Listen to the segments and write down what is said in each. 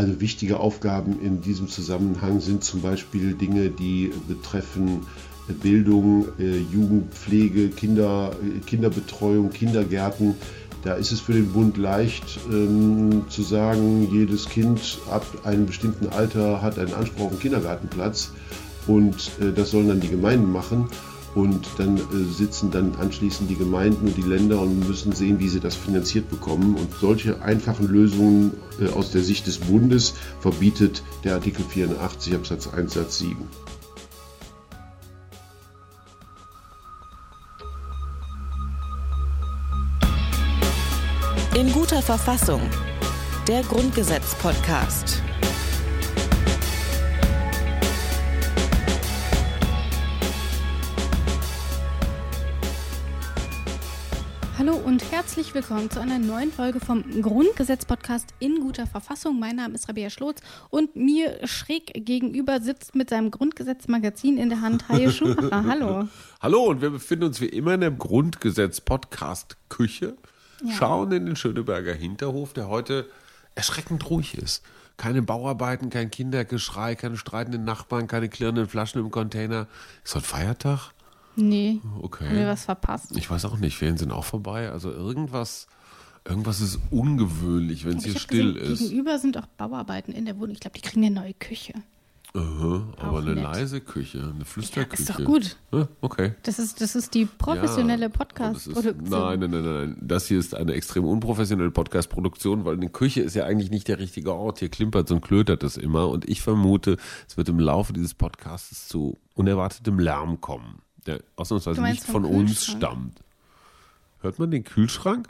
Also wichtige Aufgaben in diesem Zusammenhang sind zum Beispiel Dinge, die betreffen Bildung, äh, Jugendpflege, Kinder, Kinderbetreuung, Kindergärten. Da ist es für den Bund leicht ähm, zu sagen, jedes Kind ab einem bestimmten Alter hat einen Anspruch auf einen Kindergartenplatz und äh, das sollen dann die Gemeinden machen. Und dann äh, sitzen dann anschließend die Gemeinden und die Länder und müssen sehen, wie sie das finanziert bekommen. Und solche einfachen Lösungen äh, aus der Sicht des Bundes verbietet der Artikel 84 Absatz 1 Satz 7. In guter Verfassung. Der Grundgesetz-Podcast. Hallo und herzlich willkommen zu einer neuen Folge vom Grundgesetz-Podcast in guter Verfassung. Mein Name ist Rabea Schlotz und mir schräg gegenüber sitzt mit seinem Grundgesetz-Magazin in der Hand Haie Schumacher. Hallo. Hallo und wir befinden uns wie immer in der Grundgesetz-Podcast-Küche ja. schauen in den Schöneberger Hinterhof, der heute erschreckend ruhig ist. Keine Bauarbeiten, kein Kindergeschrei, keine streitenden Nachbarn, keine klirrenden Flaschen im Container. Ist heute Feiertag? Nee. Okay. Haben wir was verpasst? Ich weiß auch nicht. Ferien sind auch vorbei. Also irgendwas, irgendwas ist ungewöhnlich, wenn es hier still gesehen, ist. Gegenüber sind auch Bauarbeiten in der Wohnung. Ich glaube, die kriegen eine neue Küche. Aha, aber eine nett. leise Küche, eine Flüsterküche. Ja, ist doch gut. Ja, okay. Das ist, das ist die professionelle ja, Podcast-Produktion. Nein, nein, nein, nein. Das hier ist eine extrem unprofessionelle Podcast-Produktion, weil eine Küche ist ja eigentlich nicht der richtige Ort. Hier klimpert und klötert es immer. Und ich vermute, es wird im Laufe dieses Podcasts zu unerwartetem Lärm kommen, der ausnahmsweise nicht von uns stammt. Hört man den Kühlschrank?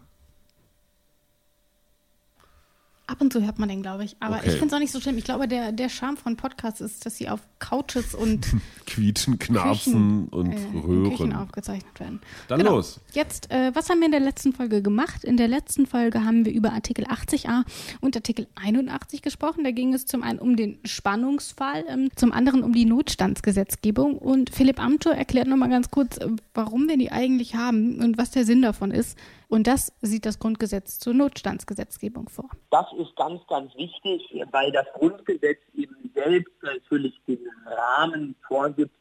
Ab und zu hört man den, glaube ich. Aber okay. ich finde es auch nicht so schlimm. Ich glaube, der, der Charme von Podcasts ist, dass sie auf Couches und Quietschen, Knarzen und äh, Röhren Küchen aufgezeichnet werden. Dann genau. los. Jetzt, äh, was haben wir in der letzten Folge gemacht? In der letzten Folge haben wir über Artikel 80a und Artikel 81 gesprochen. Da ging es zum einen um den Spannungsfall, ähm, zum anderen um die Notstandsgesetzgebung. Und Philipp Amthor erklärt nochmal ganz kurz, äh, warum wir die eigentlich haben und was der Sinn davon ist. Und das sieht das Grundgesetz zur Notstandsgesetzgebung vor. Das ist ganz, ganz wichtig, weil das Grundgesetz eben selbst natürlich den Rahmen vorgibt,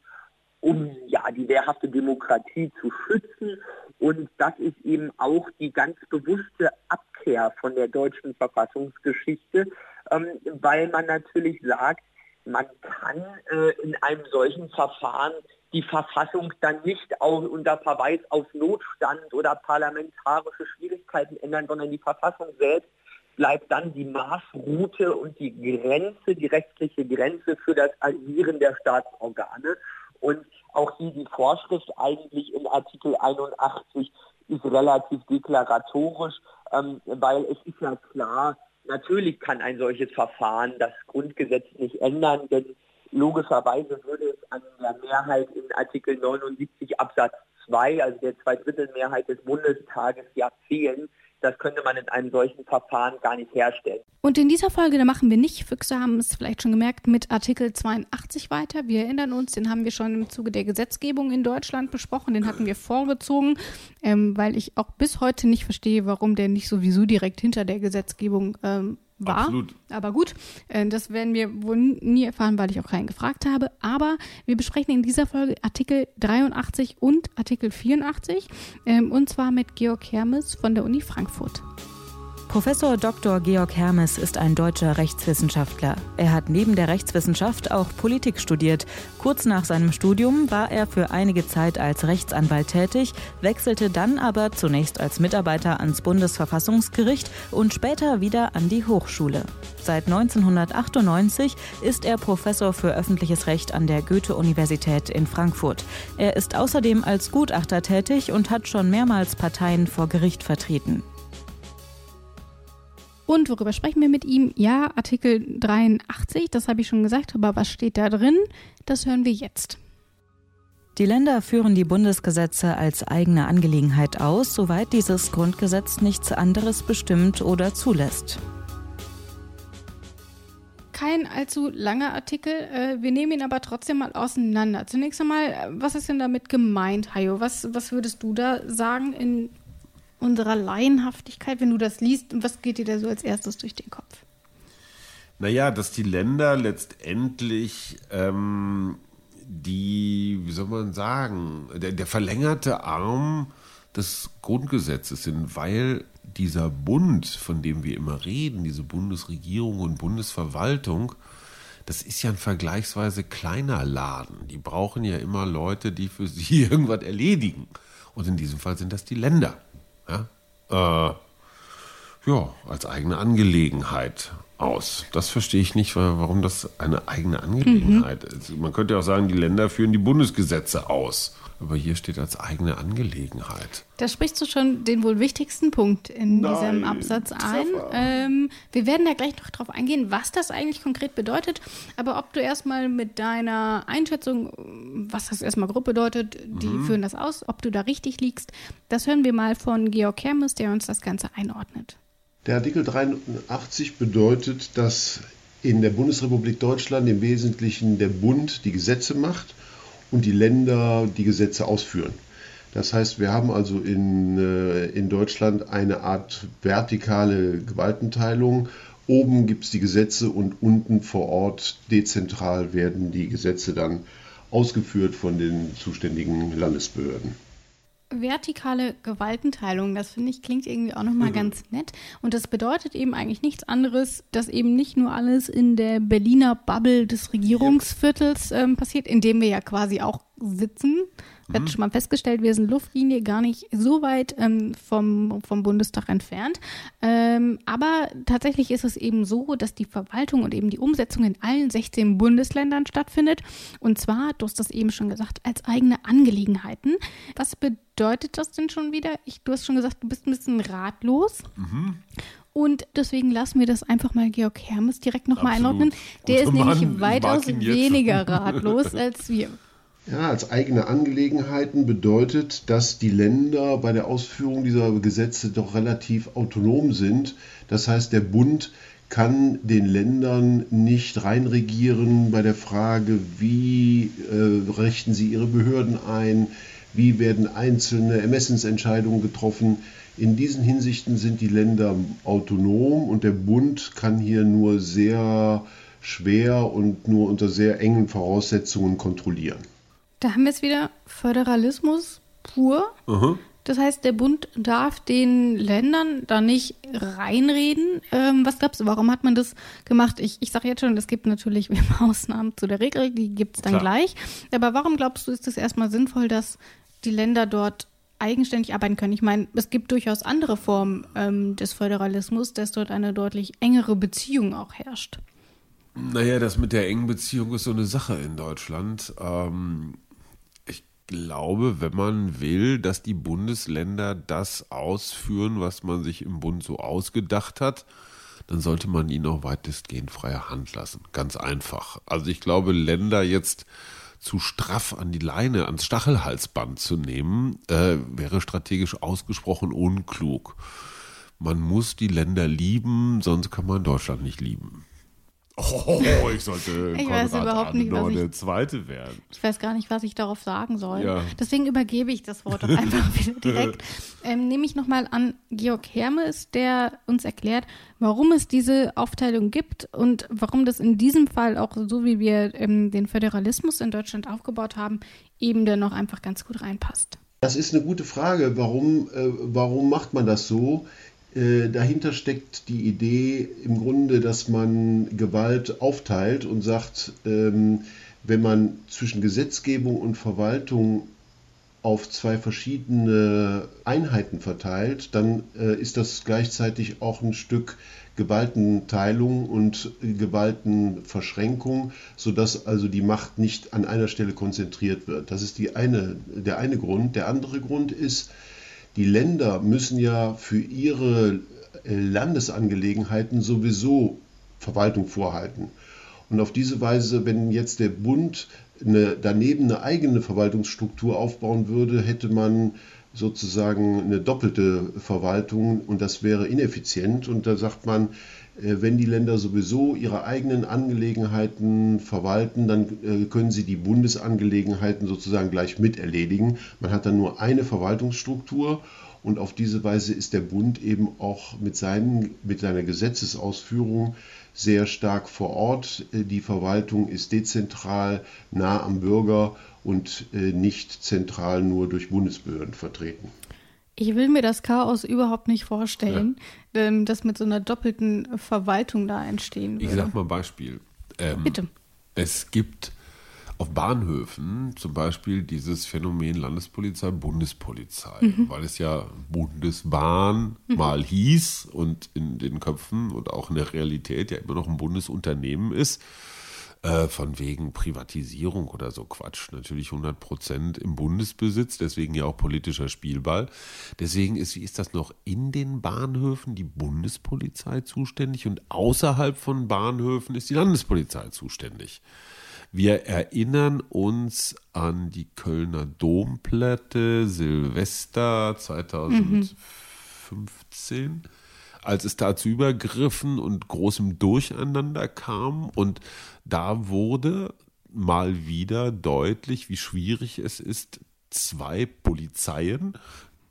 um ja die wehrhafte Demokratie zu schützen. Und das ist eben auch die ganz bewusste Abkehr von der deutschen Verfassungsgeschichte, ähm, weil man natürlich sagt, man kann äh, in einem solchen Verfahren die Verfassung dann nicht auch unter Verweis auf Notstand oder parlamentarische Schwierigkeiten ändern, sondern die Verfassung selbst bleibt dann die Maßroute und die Grenze, die rechtliche Grenze für das Agieren der Staatsorgane. Und auch hier die Vorschrift eigentlich in Artikel 81 ist relativ deklaratorisch, ähm, weil es ist ja klar, natürlich kann ein solches Verfahren das Grundgesetz nicht ändern, denn Logischerweise würde es an der Mehrheit in Artikel 79 Absatz 2, also der Zweidrittelmehrheit des Bundestages, ja fehlen. Das könnte man in einem solchen Verfahren gar nicht herstellen. Und in dieser Folge, da machen wir nicht, Füchse haben es vielleicht schon gemerkt, mit Artikel 82 weiter. Wir erinnern uns, den haben wir schon im Zuge der Gesetzgebung in Deutschland besprochen, den hatten wir vorgezogen, ähm, weil ich auch bis heute nicht verstehe, warum der nicht sowieso direkt hinter der Gesetzgebung ähm, war. Absolut. Aber gut, äh, das werden wir wohl nie erfahren, weil ich auch keinen gefragt habe. Aber wir besprechen in dieser Folge Artikel 83 und Artikel 84 ähm, und zwar mit Georg Hermes von der Uni Frankfurt. Professor Dr. Georg Hermes ist ein deutscher Rechtswissenschaftler. Er hat neben der Rechtswissenschaft auch Politik studiert. Kurz nach seinem Studium war er für einige Zeit als Rechtsanwalt tätig, wechselte dann aber zunächst als Mitarbeiter ans Bundesverfassungsgericht und später wieder an die Hochschule. Seit 1998 ist er Professor für öffentliches Recht an der Goethe-Universität in Frankfurt. Er ist außerdem als Gutachter tätig und hat schon mehrmals Parteien vor Gericht vertreten. Und worüber sprechen wir mit ihm? Ja, Artikel 83, das habe ich schon gesagt, aber was steht da drin? Das hören wir jetzt. Die Länder führen die Bundesgesetze als eigene Angelegenheit aus, soweit dieses Grundgesetz nichts anderes bestimmt oder zulässt. Kein allzu langer Artikel. Äh, wir nehmen ihn aber trotzdem mal auseinander. Zunächst einmal, was ist denn damit gemeint, Hayo? Was, was würdest du da sagen in unserer Laienhaftigkeit, wenn du das liest? Was geht dir da so als erstes durch den Kopf? Naja, dass die Länder letztendlich ähm, die, wie soll man sagen, der, der verlängerte Arm des Grundgesetzes sind, weil dieser Bund, von dem wir immer reden, diese Bundesregierung und Bundesverwaltung, das ist ja ein vergleichsweise kleiner Laden. Die brauchen ja immer Leute, die für sie irgendwas erledigen. Und in diesem Fall sind das die Länder. Ja, äh, ja als eigene Angelegenheit aus. Das verstehe ich nicht, warum das eine eigene Angelegenheit mhm. ist. Man könnte auch sagen, die Länder führen die Bundesgesetze aus. Aber hier steht als eigene Angelegenheit. Da sprichst du schon den wohl wichtigsten Punkt in Nein, diesem Absatz ein. Ähm, wir werden da gleich noch drauf eingehen, was das eigentlich konkret bedeutet. Aber ob du erstmal mit deiner Einschätzung, was das erstmal grob bedeutet, die mhm. führen das aus, ob du da richtig liegst, das hören wir mal von Georg Hermes, der uns das Ganze einordnet. Der Artikel 83 bedeutet, dass in der Bundesrepublik Deutschland im Wesentlichen der Bund die Gesetze macht und die Länder die Gesetze ausführen. Das heißt, wir haben also in, äh, in Deutschland eine Art vertikale Gewaltenteilung. Oben gibt es die Gesetze und unten vor Ort dezentral werden die Gesetze dann ausgeführt von den zuständigen Landesbehörden vertikale Gewaltenteilung, das finde ich klingt irgendwie auch nochmal mhm. ganz nett. Und das bedeutet eben eigentlich nichts anderes, dass eben nicht nur alles in der Berliner Bubble des Regierungsviertels ähm, passiert, in dem wir ja quasi auch sitzen, mhm. hat schon mal festgestellt, wir sind Luftlinie gar nicht so weit ähm, vom, vom Bundestag entfernt. Ähm, aber tatsächlich ist es eben so, dass die Verwaltung und eben die Umsetzung in allen 16 Bundesländern stattfindet. Und zwar, du hast das eben schon gesagt, als eigene Angelegenheiten. Was bedeutet das denn schon wieder? Ich, du hast schon gesagt, du bist ein bisschen ratlos. Mhm. Und deswegen lassen wir das einfach mal Georg Hermes direkt nochmal einordnen. Der ist Mann, nämlich weitaus weniger ratlos als wir. Ja, als eigene Angelegenheiten bedeutet, dass die Länder bei der Ausführung dieser Gesetze doch relativ autonom sind. Das heißt, der Bund kann den Ländern nicht reinregieren bei der Frage, wie äh, richten sie ihre Behörden ein, wie werden einzelne Ermessensentscheidungen getroffen. In diesen Hinsichten sind die Länder autonom und der Bund kann hier nur sehr schwer und nur unter sehr engen Voraussetzungen kontrollieren. Da haben wir es wieder Föderalismus pur. Uh Das heißt, der Bund darf den Ländern da nicht reinreden. Ähm, was glaubst du, warum hat man das gemacht? Ich, ich sage jetzt schon, es gibt natürlich Ausnahmen zu der Regel, die gibt es dann Klar. gleich. Aber warum glaubst du, ist es erstmal sinnvoll, dass die Länder dort eigenständig arbeiten können? Ich meine, es gibt durchaus andere Formen ähm, des Föderalismus, dass dort eine deutlich engere Beziehung auch herrscht. Naja, das mit der engen Beziehung ist so eine Sache in Deutschland. Ähm, glaube, wenn man will, dass die Bundesländer das ausführen, was man sich im Bund so ausgedacht hat, dann sollte man ihnen auch weitestgehend freie Hand lassen. Ganz einfach. Also ich glaube, Länder jetzt zu straff an die Leine, ans Stachelhalsband zu nehmen, äh, wäre strategisch ausgesprochen unklug. Man muss die Länder lieben, sonst kann man Deutschland nicht lieben. Oh, ich sollte ich Konrad weiß überhaupt nicht, was ich, der Zweite werden. Ich weiß gar nicht, was ich darauf sagen soll. Ja. Deswegen übergebe ich das Wort doch einfach wieder direkt. Ähm, nehme ich nochmal an Georg Hermes, der uns erklärt, warum es diese Aufteilung gibt und warum das in diesem Fall auch so, wie wir ähm, den Föderalismus in Deutschland aufgebaut haben, eben dann noch einfach ganz gut reinpasst. Das ist eine gute Frage. Warum, äh, warum macht man das so? Äh, dahinter steckt die Idee im Grunde, dass man Gewalt aufteilt und sagt, ähm, wenn man zwischen Gesetzgebung und Verwaltung auf zwei verschiedene Einheiten verteilt, dann äh, ist das gleichzeitig auch ein Stück Gewaltenteilung und Gewaltenverschränkung, sodass also die Macht nicht an einer Stelle konzentriert wird. Das ist eine, der eine Grund. Der andere Grund ist, die Länder müssen ja für ihre äh, Landesangelegenheiten sowieso Verwaltung vorhalten. Und auf diese Weise, wenn jetzt der Bund eine, daneben eine eigene Verwaltungsstruktur aufbauen würde, hätte man sozusagen eine doppelte Verwaltung und das wäre ineffizient. Und da sagt man, wenn die Länder sowieso ihre eigenen Angelegenheiten verwalten, dann äh, können sie die Bundesangelegenheiten sozusagen gleich miterledigen. Man hat dann nur eine Verwaltungsstruktur und auf diese Weise ist der Bund eben auch mit, seinen, mit seiner Gesetzesausführung sehr stark vor Ort. Äh, die Verwaltung ist dezentral, nah am Bürger und nicht zentral nur durch Bundesbehörden vertreten. Ich will mir das Chaos überhaupt nicht vorstellen, ja. Ähm, dass mit so einer doppelten Verwaltung da entstehen würde. Ich sag mal ein Beispiel. Ähm, Bitte. Es gibt auf Bahnhöfen zum Beispiel dieses Phänomen Landespolizei, Bundespolizei, mhm. weil es ja Bundesbahn mhm. mal hieß und in den Köpfen und auch in der Realität ja immer noch ein Bundesunternehmen ist. Äh, von wegen Privatisierung oder so Quatsch. Natürlich 100 Prozent im Bundesbesitz, deswegen ja auch politischer Spielball. Deswegen ist, wie ist das noch, in den Bahnhöfen die Bundespolizei zuständig und außerhalb von Bahnhöfen ist die Landespolizei zuständig. Wir erinnern uns an die Kölner Domplatte Silvester 2015. Mhm als es da zu Übergriffen und großem Durcheinander kam. Und da wurde mal wieder deutlich, wie schwierig es ist, zwei Polizeien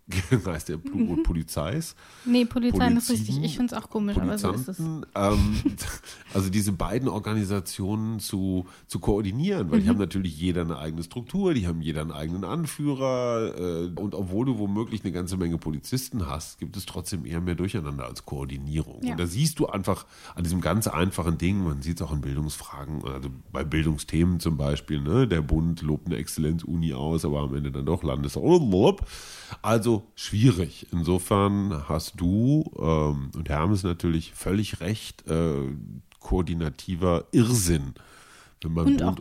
heißt der mhm. Polizeis. Nee, Polizei ist richtig. Ich finde es auch komisch, aber so ist es. Ähm, also diese beiden Organisationen zu, zu koordinieren, weil mhm. die haben natürlich jeder eine eigene Struktur, die haben jeder einen eigenen Anführer äh, und obwohl du womöglich eine ganze Menge Polizisten hast, gibt es trotzdem eher mehr Durcheinander als Koordinierung. Ja. Und da siehst du einfach an diesem ganz einfachen Ding, man sieht es auch in Bildungsfragen, also bei Bildungsthemen zum Beispiel, ne, der Bund lobt eine Exzellenzuni aus, aber am Ende dann doch Landes... Also schwierig. Insofern hast du ähm, und Hermes natürlich völlig recht, äh, koordinativer Irrsinn. Wenn man und auch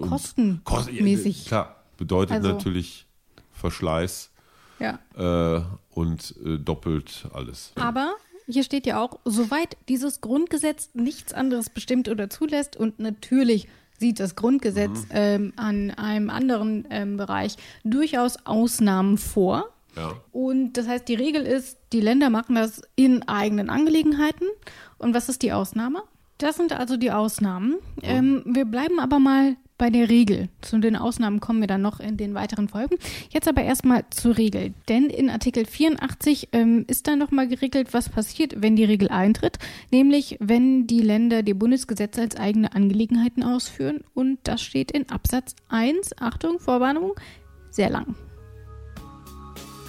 kostenmäßig. Kost, klar, bedeutet also, natürlich Verschleiß ja. äh, und äh, doppelt alles. Aber hier steht ja auch, soweit dieses Grundgesetz nichts anderes bestimmt oder zulässt und natürlich sieht das Grundgesetz mhm. ähm, an einem anderen ähm, Bereich durchaus Ausnahmen vor. Ja. Und das heißt, die Regel ist, die Länder machen das in eigenen Angelegenheiten. Und was ist die Ausnahme? Das sind also die Ausnahmen. Ja. Ähm, wir bleiben aber mal bei der Regel. Zu den Ausnahmen kommen wir dann noch in den weiteren Folgen. Jetzt aber erstmal zur Regel. Denn in Artikel 84 ähm, ist dann nochmal geregelt, was passiert, wenn die Regel eintritt. Nämlich, wenn die Länder die Bundesgesetze als eigene Angelegenheiten ausführen. Und das steht in Absatz 1. Achtung, Vorwarnung, sehr lang.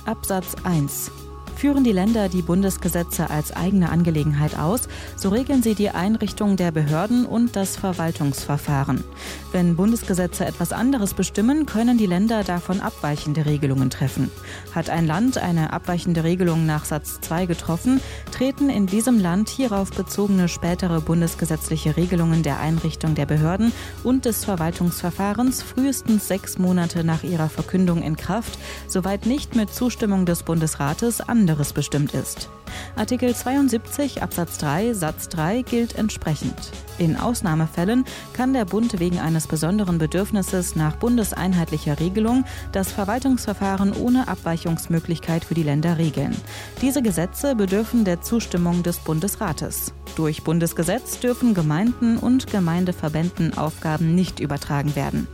Absatz 1 Führen die Länder die Bundesgesetze als eigene Angelegenheit aus, so regeln sie die Einrichtung der Behörden und das Verwaltungsverfahren. Wenn Bundesgesetze etwas anderes bestimmen, können die Länder davon abweichende Regelungen treffen. Hat ein Land eine abweichende Regelung nach Satz 2 getroffen, treten in diesem Land hierauf bezogene spätere bundesgesetzliche Regelungen der Einrichtung der Behörden und des Verwaltungsverfahrens frühestens sechs Monate nach ihrer Verkündung in Kraft, soweit nicht mit Zustimmung des Bundesrates an anderes bestimmt ist. Artikel 72 Absatz 3 Satz 3 gilt entsprechend. In Ausnahmefällen kann der Bund wegen eines besonderen Bedürfnisses nach bundeseinheitlicher Regelung das Verwaltungsverfahren ohne Abweichungsmöglichkeit für die Länder regeln. Diese Gesetze bedürfen der Zustimmung des Bundesrates. Durch Bundesgesetz dürfen Gemeinden und Gemeindeverbänden Aufgaben nicht übertragen werden.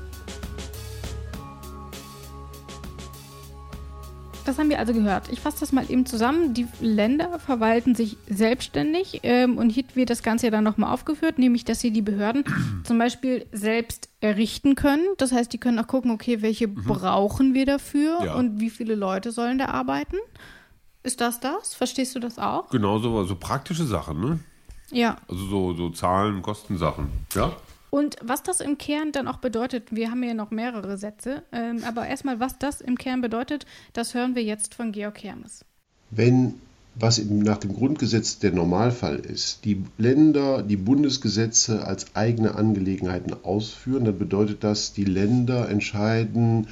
Das haben wir also gehört. Ich fasse das mal eben zusammen. Die Länder verwalten sich selbstständig ähm, und hier wird das Ganze ja dann nochmal aufgeführt, nämlich, dass sie die Behörden zum Beispiel selbst errichten können. Das heißt, die können auch gucken, okay, welche mhm. brauchen wir dafür ja. und wie viele Leute sollen da arbeiten. Ist das das? Verstehst du das auch? Genau so, so praktische Sachen, ne? Ja. Also so, so Zahlen, Kostensachen, ja? Und was das im Kern dann auch bedeutet, wir haben ja noch mehrere Sätze, ähm, aber erstmal, was das im Kern bedeutet, das hören wir jetzt von Georg Hermes. Wenn, was nach dem Grundgesetz der Normalfall ist, die Länder die Bundesgesetze als eigene Angelegenheiten ausführen, dann bedeutet das, die Länder entscheiden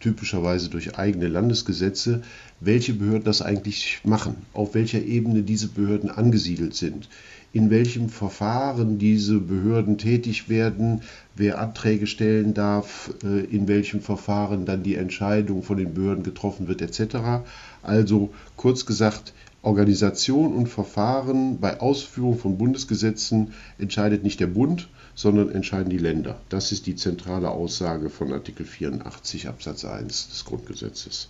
typischerweise durch eigene Landesgesetze, welche Behörden das eigentlich machen, auf welcher Ebene diese Behörden angesiedelt sind in welchem Verfahren diese Behörden tätig werden, wer Anträge stellen darf, äh, in welchem Verfahren dann die Entscheidung von den Behörden getroffen wird, etc. Also kurz gesagt, Organisation und Verfahren bei Ausführung von Bundesgesetzen entscheidet nicht der Bund, sondern entscheiden die Länder. Das ist die zentrale Aussage von Artikel 84 Absatz 1 des Grundgesetzes.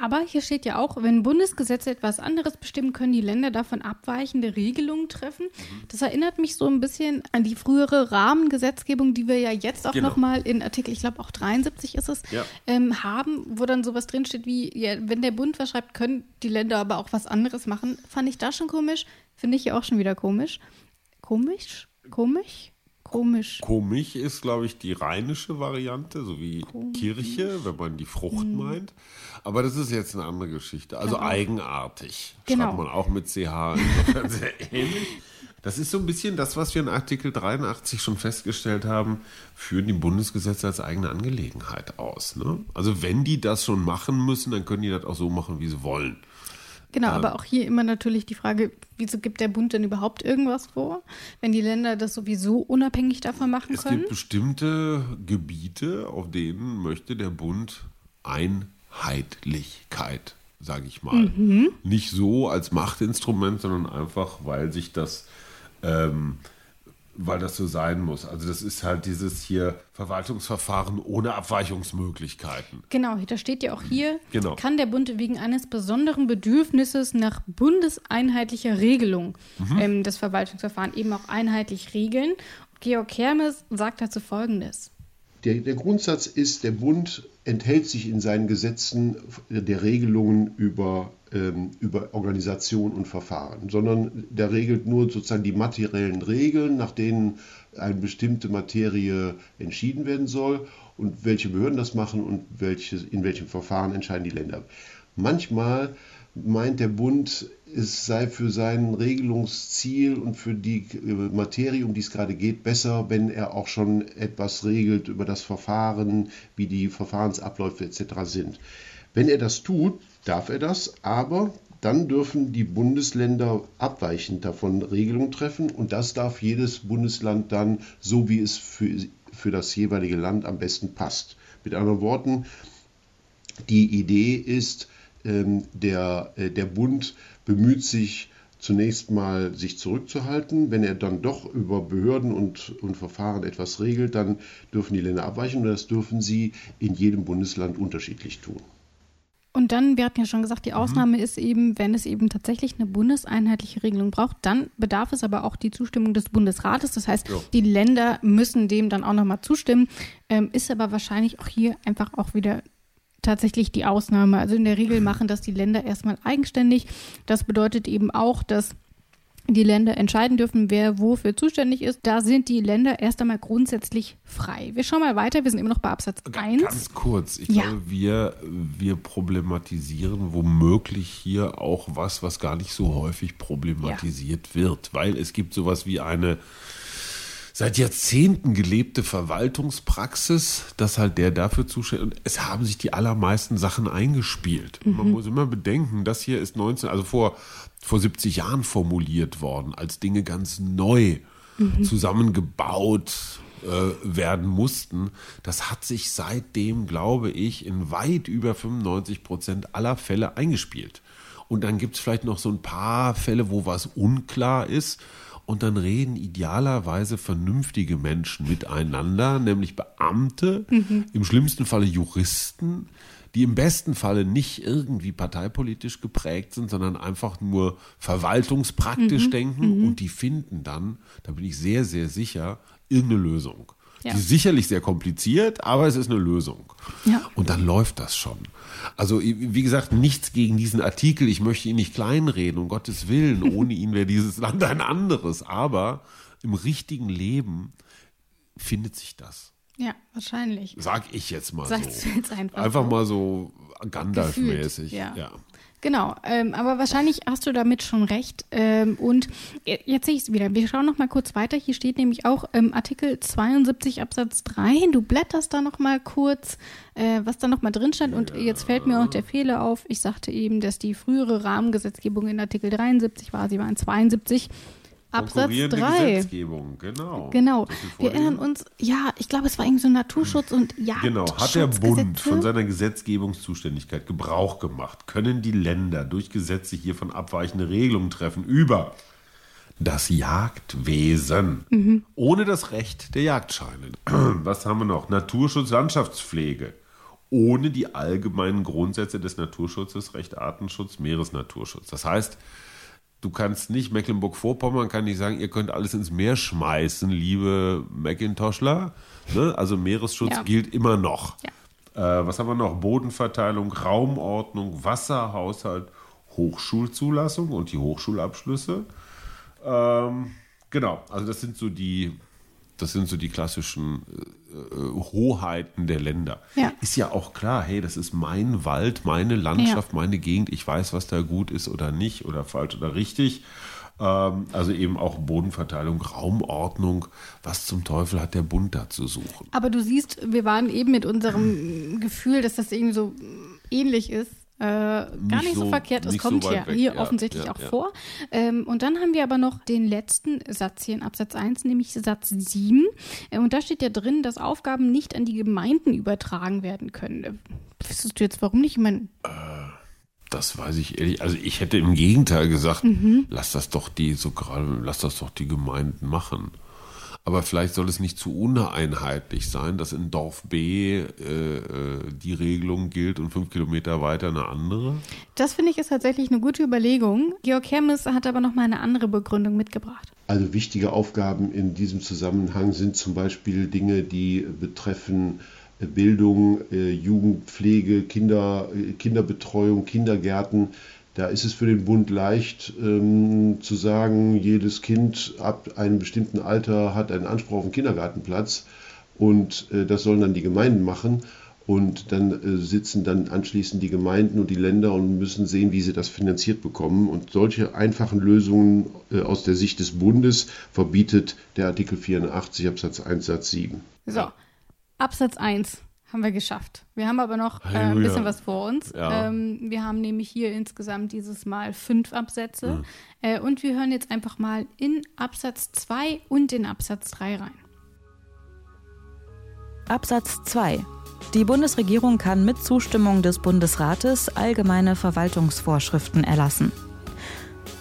Aber hier steht ja auch, wenn Bundesgesetze etwas anderes bestimmen, können die Länder davon abweichende Regelungen treffen. Das erinnert mich so ein bisschen an die frühere Rahmengesetzgebung, die wir ja jetzt auch Genau. nochmal in Artikel, ich glaube auch 73 ist es, Ja. ähm, haben, wo dann sowas drinsteht wie, ja, wenn der Bund was schreibt, können die Länder aber auch was anderes machen. Fand ich da schon komisch, finde ich ja auch schon wieder komisch. Komisch? Komisch? Komisch. Komisch ist, glaube ich, die rheinische Variante, so wie Kirche, wenn man die Frucht Mhm. meint. Aber das ist jetzt eine andere Geschichte. Also eigenartig. Genau. Schreibt man auch mit CH insofern sehr ähnlich. Das ist so ein bisschen das, was wir in Artikel 83 schon festgestellt haben, führen die Bundesgesetze als eigene Angelegenheit aus. Ne? Also wenn die das schon machen müssen, dann können die das auch so machen, wie sie wollen. Genau, aber auch hier immer natürlich die Frage, wieso gibt der Bund denn überhaupt irgendwas vor, wenn die Länder das sowieso unabhängig davon machen Es können? gibt bestimmte Gebiete, auf denen möchte der Bund Einheitlichkeit, sage ich mal. Nicht so als Machtinstrument, sondern einfach, weil sich das, ähm, weil das so sein muss. Also das ist halt dieses hier Verwaltungsverfahren ohne Abweichungsmöglichkeiten. Genau, da steht ja auch hier, Genau. kann der Bund wegen eines besonderen Bedürfnisses nach bundeseinheitlicher Regelung Mhm. ähm, das Verwaltungsverfahren eben auch einheitlich regeln. Georg Hermes sagt dazu Folgendes. Der, der Grundsatz ist, der Bund enthält sich in seinen Gesetzen der Regelungen über, ähm, über Organisation und Verfahren, sondern der regelt nur sozusagen die materiellen Regeln, nach denen eine bestimmte Materie entschieden werden soll und welche Behörden das machen und welche, in welchem Verfahren entscheiden die Länder. Manchmal meint der Bund, es sei für sein Regelungsziel und für die äh, Materie, um die es gerade geht, besser, wenn er auch schon etwas regelt über das Verfahren, wie die Verfahrensabläufe etc. sind. Wenn er das tut, darf er das, aber dann dürfen die Bundesländer abweichend davon Regelungen treffen und das darf jedes Bundesland dann so, wie es für, für das jeweilige Land am besten passt. Mit anderen Worten, die Idee ist, der, äh, der Bund bemüht sich zunächst mal, sich zurückzuhalten. Wenn er dann doch über Behörden und, und Verfahren etwas regelt, dann dürfen die Länder abweichen und das dürfen sie in jedem Bundesland unterschiedlich tun. Und dann, wir hatten ja schon gesagt, Mhm. die Ausnahme ist eben, wenn es eben tatsächlich eine bundeseinheitliche Regelung braucht, dann bedarf es aber auch die Zustimmung des Bundesrates. Das heißt, Ja. die Länder müssen dem dann auch nochmal zustimmen. Ähm, ist aber wahrscheinlich auch hier einfach auch wieder tatsächlich die Ausnahme. Also in der Regel machen das die Länder erstmal eigenständig. Das bedeutet eben auch, dass die Länder entscheiden dürfen, wer wofür zuständig ist. Da sind die Länder erst einmal grundsätzlich frei. Wir schauen mal weiter. Wir sind immer noch bei Absatz 1. Ganz kurz, ich Ja. glaube, wir, wir problematisieren womöglich hier auch was, was gar nicht so häufig problematisiert wird, weil es gibt sowas wie eine seit Jahrzehnten gelebte Verwaltungspraxis, dass halt der dafür zuständig und es haben sich die allermeisten Sachen eingespielt. Man muss immer bedenken, das hier ist 19, also vor, vor 70 Jahren formuliert worden, als Dinge ganz neu zusammengebaut äh, werden mussten. Das hat sich seitdem, glaube ich, in weit über 95 Prozent aller Fälle eingespielt. Und dann gibt es vielleicht noch so ein paar Fälle, wo was unklar ist. Und dann reden idealerweise vernünftige Menschen miteinander, nämlich Beamte, im schlimmsten Falle Juristen, die im besten Falle nicht irgendwie parteipolitisch geprägt sind, sondern einfach nur verwaltungspraktisch denken. Und die finden dann, da bin ich sehr, sehr sicher, irgendeine Lösung. Ja. Die ist sicherlich sehr kompliziert, aber es ist eine Lösung. Ja. Und dann läuft das schon. Also, wie gesagt, nichts gegen diesen Artikel. Ich möchte ihn nicht kleinreden, um Gottes Willen. Ohne ihn wäre dieses Land ein anderes. Aber im richtigen Leben findet sich das. Ja, wahrscheinlich. Sag ich jetzt mal Sagst so. du jetzt einfach Einfach so. mal so Gandalf-mäßig. Gefühlt, ja. ja. Genau, ähm, aber wahrscheinlich hast du damit schon recht. Ähm, und je- jetzt sehe ich es wieder. Wir schauen noch mal kurz weiter. Hier steht nämlich auch ähm, Artikel 72 Absatz 3. Du blätterst da noch mal kurz, äh, was da noch mal drin stand. Und jetzt fällt mir auch der Fehler auf. Ich sagte eben, dass die frühere Rahmengesetzgebung in Artikel 73 war. Sie war in 72. Absatz konkurrierende 3. Gesetzgebung, genau. Genau. Wir erinnern uns, ja, ich glaube, es war irgendwie so Naturschutz und Jagd. Genau, hat der Bund von seiner Gesetzgebungszuständigkeit Gebrauch gemacht, können die Länder durch Gesetze hiervon abweichende Regelungen treffen über das Jagdwesen ohne das Recht der Jagdscheine. Was haben wir noch? Naturschutz, Landschaftspflege ohne die allgemeinen Grundsätze des Naturschutzes, Recht Artenschutz, Meeresnaturschutz. Das heißt, du kannst nicht, Mecklenburg-Vorpommern kann nicht sagen, ihr könnt alles ins Meer schmeißen, liebe Mackintoshler. Ne? Also Meeresschutz Ja. gilt immer noch. Äh, was haben wir noch? Bodenverteilung, Raumordnung, Wasserhaushalt, Hochschulzulassung und die Hochschulabschlüsse. Ähm, genau, also das sind so die, das sind so die klassischen äh, äh, Hoheiten der Länder. Ja. Ist ja auch klar, hey, das ist mein Wald, meine Landschaft, meine Gegend. Ich weiß, was da gut ist oder nicht oder falsch oder richtig. Ähm, also eben auch Bodenverteilung, Raumordnung. Was zum Teufel hat der Bund da zu suchen? Aber du siehst, wir waren eben mit unserem Gefühl, dass das irgendwie so ähnlich ist. Äh, gar Nicht nicht so, so- verkehrt. Es so kommt ja weg, hier ja, offensichtlich ja, auch ja. vor. Ähm, und dann haben wir aber noch den letzten Satz hier in Absatz 1, nämlich Satz 7. Äh, und da steht ja drin, dass Aufgaben nicht an die Gemeinden übertragen werden können. Äh, Wüsstest du jetzt, warum nicht? Ich meine, Das weiß ich ehrlich. Also ich hätte im Gegenteil gesagt, Mhm. lass das doch die so gerade, lass das doch die Gemeinden machen. Aber vielleicht soll es nicht zu uneinheitlich sein, dass in Dorf B äh, äh, die Regelung gilt und fünf Kilometer weiter eine andere. das finde ich ist tatsächlich eine gute Überlegung. Georg Hermes hat aber noch mal eine andere Begründung mitgebracht. Also wichtige Aufgaben in diesem Zusammenhang sind zum Beispiel Dinge, die betreffen äh, Bildung, äh, Jugendpflege, Kinder, Kinderbetreuung, Kindergärten. Da ist es für den Bund leicht ähm, zu sagen, jedes Kind ab einem bestimmten Alter hat einen Anspruch auf einen Kindergartenplatz und äh, das sollen dann die Gemeinden machen. Und dann äh, sitzen dann anschließend die Gemeinden und die Länder und müssen sehen, wie sie das finanziert bekommen. Und solche einfachen Lösungen äh, aus der Sicht des Bundes verbietet der Artikel 84 Absatz 1 Satz 7. So, Absatz 1 haben wir geschafft. Wir haben aber noch äh, ein bisschen was vor uns. Ja. Ähm, wir haben nämlich hier insgesamt dieses Mal fünf Absätze. Äh, und wir hören jetzt einfach mal in Absatz 2 und in Absatz 3 rein. Absatz 2. Die Bundesregierung kann mit Zustimmung des Bundesrates allgemeine Verwaltungsvorschriften erlassen.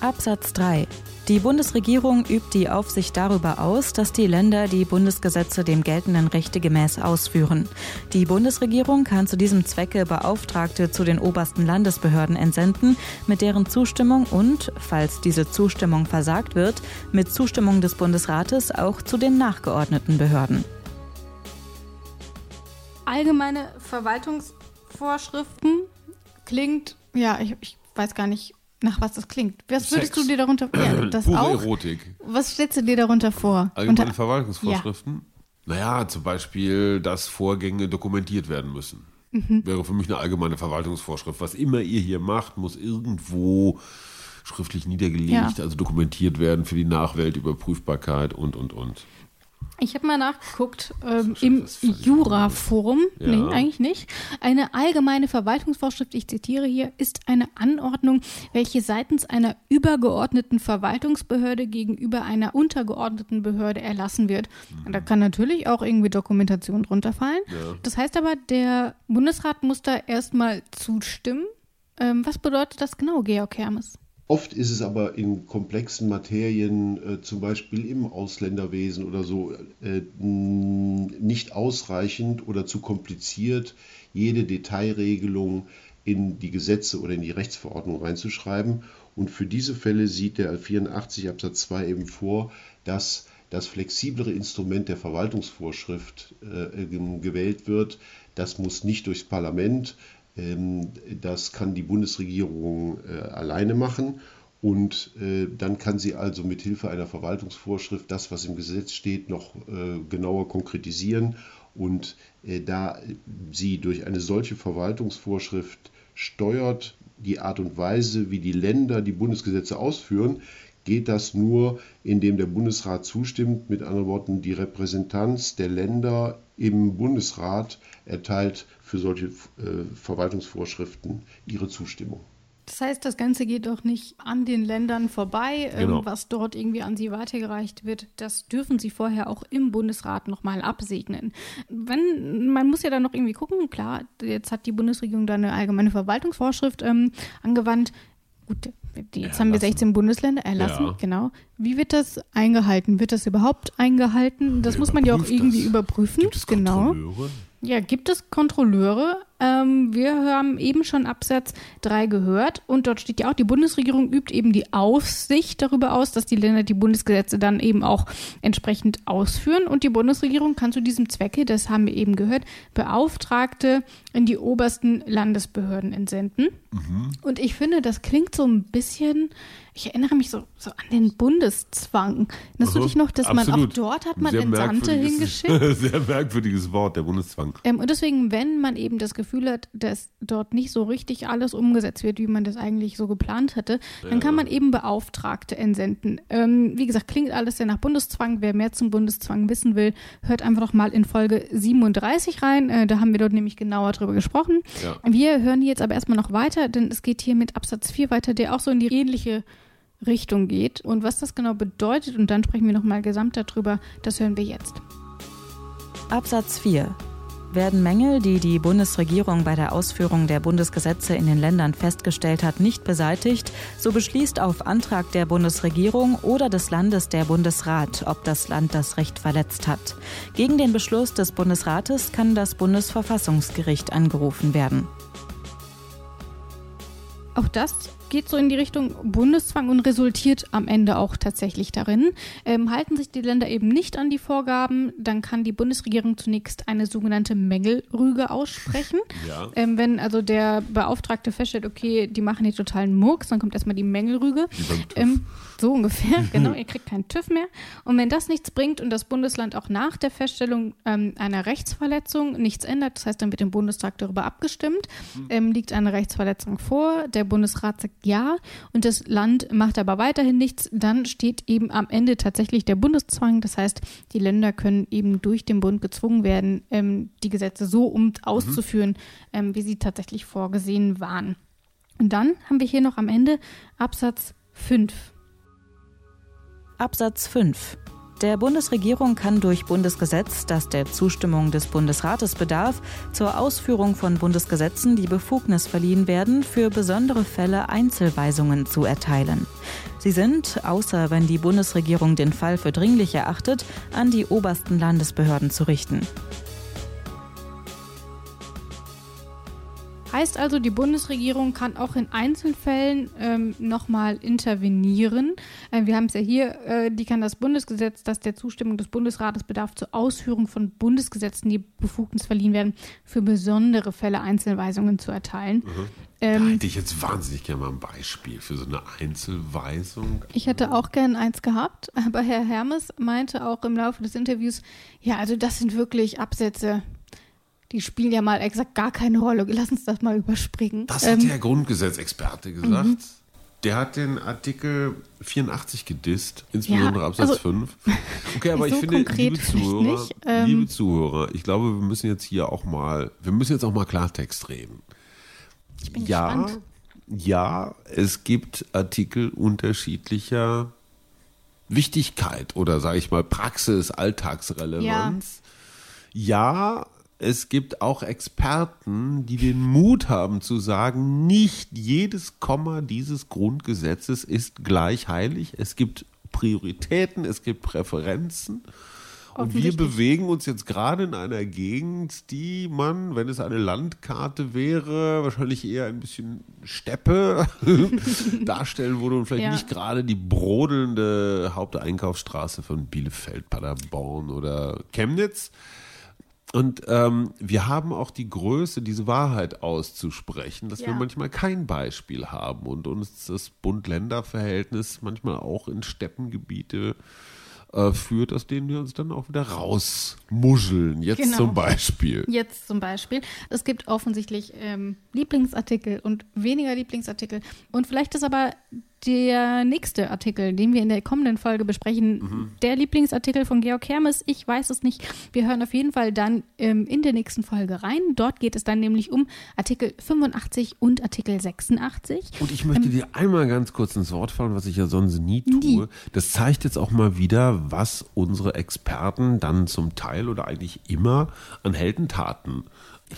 Absatz 3. Die Bundesregierung übt die Aufsicht darüber aus, dass die Länder die Bundesgesetze dem geltenden Rechte gemäß ausführen. Die Bundesregierung kann zu diesem Zwecke Beauftragte zu den obersten Landesbehörden entsenden, mit deren Zustimmung und, falls diese Zustimmung versagt wird, mit Zustimmung des Bundesrates auch zu den nachgeordneten Behörden. Allgemeine Verwaltungsvorschriften klingt, ja, ich, ich weiß gar nicht, nach was das klingt. Was würdest Sex. du dir darunter, ja, das Pure auch? Erotik. Was stellst du dir darunter vor? Allgemeine Unter- Verwaltungsvorschriften? Naja, zum Beispiel, dass Vorgänge dokumentiert werden müssen. Mhm. Wäre für mich eine allgemeine Verwaltungsvorschrift. Was immer ihr hier macht, muss irgendwo schriftlich niedergelegt, Ja. also dokumentiert werden für die Nachwelt, Überprüfbarkeit und, und, und. Ich habe mal nachgeguckt ähm, im Jura-Forum. Ja. Nee, eigentlich nicht. Eine allgemeine Verwaltungsvorschrift, ich zitiere hier, ist eine Anordnung, welche seitens einer übergeordneten Verwaltungsbehörde gegenüber einer untergeordneten Behörde erlassen wird. Und da kann natürlich auch irgendwie Dokumentation drunter fallen. Das heißt aber, der Bundesrat muss da erstmal zustimmen. Ähm, was bedeutet das genau, Georg Hermes? Oft ist es aber in komplexen Materien, äh, zum Beispiel im Ausländerwesen oder so, äh, nicht ausreichend oder zu kompliziert, jede Detailregelung in die Gesetze oder in die Rechtsverordnung reinzuschreiben. Und für diese Fälle sieht der 84 Absatz 2 eben vor, dass das flexiblere Instrument der Verwaltungsvorschrift äh, gem- gewählt wird. Das muss nicht durchs Parlament, ähm, Das kann die Bundesregierung äh, alleine machen und äh, dann kann sie also mit Hilfe einer Verwaltungsvorschrift das, was im Gesetz steht, noch äh, genauer konkretisieren. Und da sie durch eine solche Verwaltungsvorschrift steuert, die Art und Weise, wie die Länder die Bundesgesetze ausführen, geht das nur, indem der Bundesrat zustimmt. Mit anderen Worten, die Repräsentanz der Länder im Bundesrat erteilt für solche äh, Verwaltungsvorschriften ihre Zustimmung. Das heißt, das Ganze geht doch nicht an den Ländern vorbei, ähm, Genau. was dort irgendwie an sie weitergereicht wird. Das dürfen sie vorher auch im Bundesrat nochmal absegnen. Wenn, man muss ja dann noch irgendwie gucken, klar, jetzt hat die Bundesregierung da eine allgemeine Verwaltungsvorschrift ähm, angewandt. Gut, jetzt haben wir Erlassen. 16 Bundesländer erlassen, Ja. genau. Wie wird das eingehalten? Wird das überhaupt eingehalten? Das Wer muss man ja auch irgendwie das? überprüfen. Gibt es genau. Kontrolleure? Ja, gibt es Kontrolleure? Ähm, wir haben eben schon Absatz 3 gehört und dort steht ja auch, die Bundesregierung übt eben die Aufsicht darüber aus, dass die Länder die Bundesgesetze dann eben auch entsprechend ausführen und die Bundesregierung kann zu diesem Zwecke, das haben wir eben gehört, Beauftragte in die obersten Landesbehörden entsenden. Und ich finde, das klingt so ein bisschen, ich erinnere mich so, so an den Bundeszwang. Erinnerst du dich noch, dass man auch Absolut. dort hat man Entsandte hingeschickt? Sehr merkwürdiges Wort, der Bundeszwang. Ähm, und deswegen, wenn man eben das Gefühl hat, dass dort nicht so richtig alles umgesetzt wird, wie man das eigentlich so geplant hatte, dann kann man eben Beauftragte entsenden. Ähm, wie gesagt, klingt alles sehr nach Bundeszwang. Wer mehr zum Bundeszwang wissen will, hört einfach noch mal in Folge 37 rein. Äh, da haben wir dort nämlich genauer drüber gesprochen. Ja. Wir hören jetzt aber erstmal noch weiter, denn es geht hier mit Absatz 4 weiter, der auch so in die ähnliche Richtung geht. Und was das genau bedeutet, und dann sprechen wir nochmal gesamt darüber, das hören wir jetzt. Absatz 4. Werden Mängel, die die Bundesregierung bei der Ausführung der Bundesgesetze in den Ländern festgestellt hat, nicht beseitigt, so beschließt auf Antrag der Bundesregierung oder des Landes der Bundesrat, ob das Land das Recht verletzt hat. Gegen den Beschluss des Bundesrates kann das Bundesverfassungsgericht angerufen werden. Auch das geht so in die Richtung Bundeszwang und resultiert am Ende auch tatsächlich darin. Ähm, halten sich die Länder eben nicht an die Vorgaben, dann kann die Bundesregierung zunächst eine sogenannte Mängelrüge aussprechen. Ja. Ähm, wenn also der Beauftragte feststellt, okay, die machen hier totalen Murks, dann kommt erstmal die Mängelrüge. Ähm, so ungefähr, genau, ihr kriegt keinen TÜV mehr. Und wenn das nichts bringt und das Bundesland auch nach der Feststellung ähm, einer Rechtsverletzung nichts ändert, das heißt, dann wird im Bundestag darüber abgestimmt, ähm, liegt eine Rechtsverletzung vor, der Bundesrat sagt ja und das Land macht aber weiterhin nichts, dann steht eben am Ende tatsächlich der Bundeszwang. Das heißt, die Länder können eben durch den Bund gezwungen werden, ähm, die Gesetze so um auszuführen, ähm, wie sie tatsächlich vorgesehen waren. Und dann haben wir hier noch am Ende Absatz 5. Absatz 5. Der Bundesregierung kann durch Bundesgesetz, das der Zustimmung des Bundesrates bedarf, zur Ausführung von Bundesgesetzen die Befugnis verliehen werden, für besondere Fälle Einzelweisungen zu erteilen. Sie sind, außer wenn die Bundesregierung den Fall für dringlich erachtet, an die obersten Landesbehörden zu richten. Heißt also, die Bundesregierung kann auch in Einzelfällen ähm, nochmal intervenieren. Äh, wir haben es ja hier, äh, die kann das Bundesgesetz, das der Zustimmung des Bundesrates bedarf, zur Ausführung von Bundesgesetzen die Befugnis verliehen werden, für besondere Fälle Einzelweisungen zu erteilen. Da Ähm, hätte ich jetzt wahnsinnig gerne mal ein Beispiel für so eine Einzelweisung. ich hätte auch gern eins gehabt, aber Herr Hermes meinte auch im Laufe des Interviews, ja, also das sind wirklich Absätze, die spielen ja mal exakt gar keine Rolle. Lass uns das mal überspringen. Das Ähm, hat der Grundgesetzexperte gesagt. Der hat den Artikel 84 gedisst, insbesondere Ja, Absatz also- 5. Okay, aber So ich finde, liebe Zuhörer. Ähm, liebe Zuhörer, ich glaube, wir müssen jetzt hier auch mal, wir müssen jetzt auch mal Klartext reden. Ich bin ja, gespannt. ja, es gibt Artikel unterschiedlicher Wichtigkeit oder sage ich mal Praxis, Alltagsrelevanz. Ja. Es gibt auch Experten, die den Mut haben zu sagen, nicht jedes Komma dieses Grundgesetzes ist gleich heilig. Es gibt Prioritäten, es gibt Präferenzen. Und wir bewegen uns jetzt gerade in einer Gegend, die man, wenn es eine Landkarte wäre, wahrscheinlich eher ein bisschen Steppe darstellen würde und vielleicht Ja. nicht gerade die brodelnde Haupteinkaufsstraße von Bielefeld, Paderborn oder Chemnitz. Und ähm, wir haben auch die Größe, diese Wahrheit auszusprechen, dass wir Ja. manchmal kein Beispiel haben und uns das Bund-Länder-Verhältnis manchmal auch in Steppengebiete äh, führt, aus denen wir uns dann auch wieder rausmuscheln. Jetzt Genau. zum Beispiel. Jetzt zum Beispiel. Es gibt offensichtlich ähm, Lieblingsartikel und weniger Lieblingsartikel. Und vielleicht ist aber der nächste Artikel, den wir in der kommenden Folge besprechen, der Lieblingsartikel von Georg Hermes. Ich weiß es nicht. Wir hören auf jeden Fall dann ähm, in der nächsten Folge rein. Dort geht es dann nämlich um Artikel 85 und Artikel 86. Und ich möchte dir einmal ganz kurz ins Wort fallen, was ich ja sonst nie tue. Nie. Das zeigt jetzt auch mal wieder, was unsere Experten dann zum Teil oder eigentlich immer an Heldentaten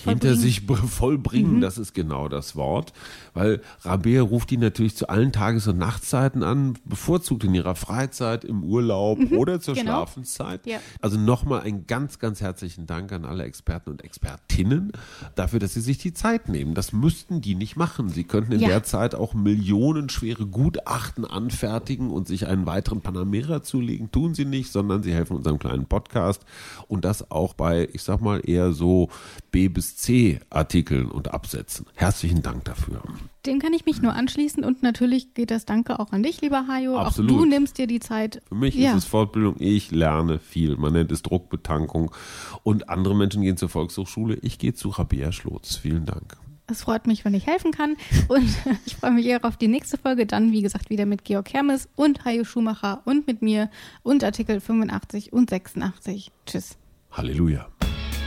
hinter sich br- vollbringen, das ist genau das Wort. Weil Rabea ruft die natürlich zu allen Tages- und Nachtzeiten an, bevorzugt in ihrer Freizeit, im Urlaub oder zur genau. Schlafenszeit. Ja. Also nochmal einen ganz, ganz herzlichen Dank an alle Experten und Expertinnen dafür, dass sie sich die Zeit nehmen. Das müssten die nicht machen. Sie könnten in Ja. der Zeit auch millionenschwere Gutachten anfertigen und sich einen weiteren Panamera zulegen. Tun sie nicht, sondern sie helfen unserem kleinen Podcast und das auch bei, ich sag mal, eher so B bis C Artikeln und Absätzen. Herzlichen Dank dafür. Dem kann ich mich nur anschließen und natürlich geht das Danke auch an dich, lieber Hajo. Absolut. Auch du nimmst dir die Zeit. Für mich ja. ist es Fortbildung. Ich lerne viel. Man nennt es Druckbetankung. Und andere Menschen gehen zur Volkshochschule. Ich gehe zu Rabea Schlotz. Vielen Dank. Es freut mich, wenn ich helfen kann. Und ich freue mich eher auf die nächste Folge. Dann, wie gesagt, wieder mit Georg Hermes und Hajo Schumacher und mit mir und Artikel 85 und 86. Tschüss. Halleluja.